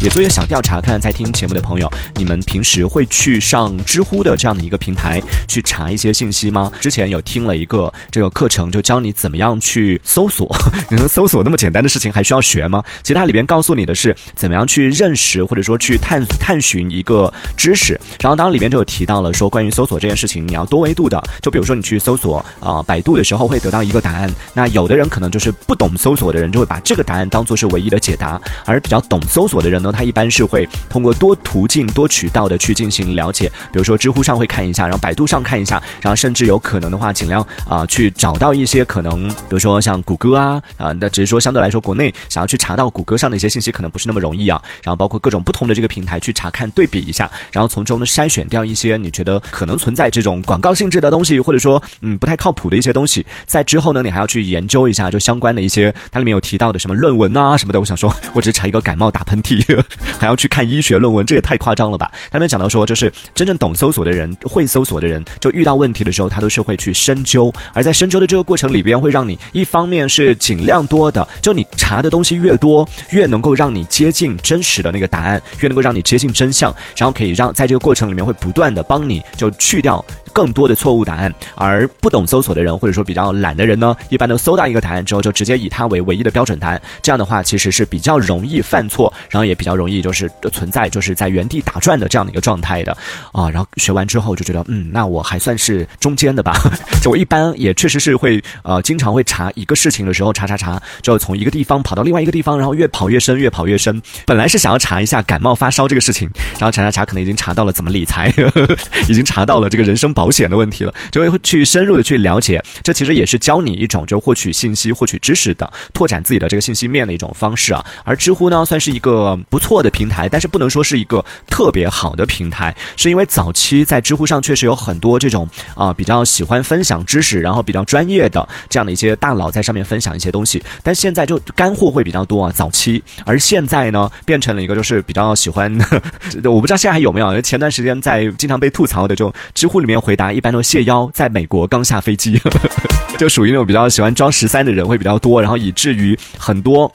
也做一个小调查，看看在听节目的朋友，你们平时会去上知乎的这样的一个平台去查一些信息吗？之前有听了一个这个课程，就教你怎么样去搜索。你能搜索那么简单的事情还需要学吗？其实它里边告诉你的是怎么样去认识或者说去探探寻一个知识。然后当里边就有提到了说，关于搜索这件事情，你要多维度的。就比如说你去搜索啊百度的时候会得到一个答案，那有的人可能就是不懂搜索的人就会把这个答案当做是唯一的解答，而比较懂搜索的人呢。他一般是会通过多途径、多渠道的去进行了解，比如说知乎上会看一下，然后百度上看一下，然后甚至有可能的话，尽量啊去找到一些可能，比如说像谷歌啊啊，那只是说相对来说，国内想要去查到谷歌上的一些信息可能不是那么容易啊。然后包括各种不同的这个平台去查看、对比一下，然后从中呢筛选掉一些你觉得可能存在这种广告性质的东西，或者说嗯不太靠谱的一些东西。在之后呢，你还要去研究一下就相关的一些，它里面有提到的什么论文啊什么的。我想说，我只是查一个感冒打喷嚏。还要去看医学论文，这也太夸张了吧？他们讲到说，就是真正懂搜索的人、会搜索的人，就遇到问题的时候，他都是会去深究。而在深究的这个过程里边，会让你一方面是尽量多的，就你查的东西越多，越能够让你接近真实的那个答案，越能够让你接近真相，然后可以让在这个过程里面会不断的帮你就去掉。更多的错误答案，而不懂搜索的人，或者说比较懒的人呢，一般都搜到一个答案之后，就直接以它为唯一的标准答案。这样的话，其实是比较容易犯错，然后也比较容易就是存在就是在原地打转的这样的一个状态的啊。然后学完之后就觉得，嗯，那我还算是中间的吧。就我一般也确实是会呃，经常会查一个事情的时候查查查，就从一个地方跑到另外一个地方，然后越跑越深，越跑越深。本来是想要查一下感冒发烧这个事情，然后查查查，可能已经查到了怎么理财，已经查到了这个人生保。保险的问题了，就会去深入的去了解，这其实也是教你一种就获取信息、获取知识的拓展自己的这个信息面的一种方式啊。而知乎呢，算是一个不错的平台，但是不能说是一个特别好的平台，是因为早期在知乎上确实有很多这种啊比较喜欢分享知识，然后比较专业的这样的一些大佬在上面分享一些东西，但现在就干货会比较多啊。早期，而现在呢，变成了一个就是比较喜欢，我不知道现在还有没有，前段时间在经常被吐槽的就知乎里面回。答一般都谢邀在美国刚下飞机，就属于那种比较喜欢装十三的人会比较多，然后以至于很多。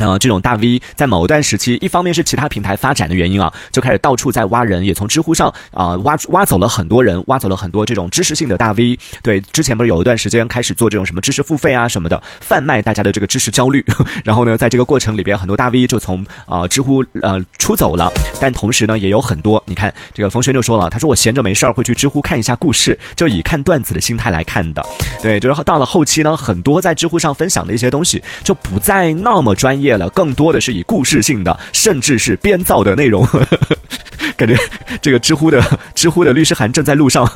那这种大 V 在某一段时期，一方面是其他平台发展的原因啊，就开始到处在挖人，也从知乎上啊挖挖走了很多人，挖走了很多这种知识性的大 V。对，之前不是有一段时间开始做这种什么知识付费啊什么的，贩卖大家的这个知识焦虑。然后呢，在这个过程里边，很多大 V 就从啊知乎呃出走了。但同时呢，也有很多，你看这个冯轩就说了，他说我闲着没事儿会去知乎看一下故事，就以看段子的心态来看的。对，就是到了后期呢，很多在知乎上分享的一些东西就不再那么专业。了，更多的是以故事性的，甚至是编造的内容。感觉这个知乎的知乎的律师函正在路上，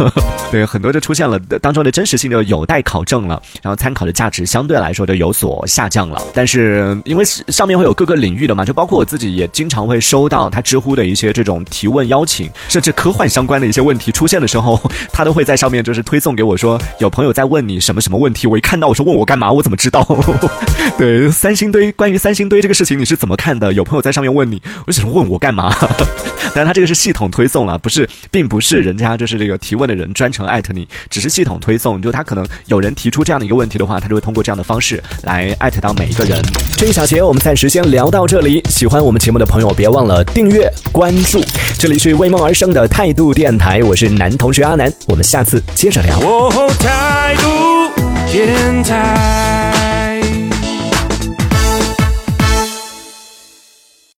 对很多就出现了当中的真实性就有待考证了，然后参考的价值相对来说就有所下降了。但是因为上面会有各个领域的嘛，就包括我自己也经常会收到他知乎的一些这种提问邀请，甚至科幻相关的一些问题出现的时候，他都会在上面就是推送给我说有朋友在问你什么什么问题。我一看到我说问我干嘛？我怎么知道？对三星堆关于三星堆这个事情你是怎么看的？有朋友在上面问你，为什么问我干嘛？但是他这个是。系统推送了，不是，并不是人家就是这个提问的人专程艾特你，只是系统推送。就他可能有人提出这样的一个问题的话，他就会通过这样的方式来艾特到每一个人。这一小节我们暂时先聊到这里。喜欢我们节目的朋友，别忘了订阅关注。这里是为梦而生的态度电台，我是男同学阿南，我们下次接着聊。态度电台。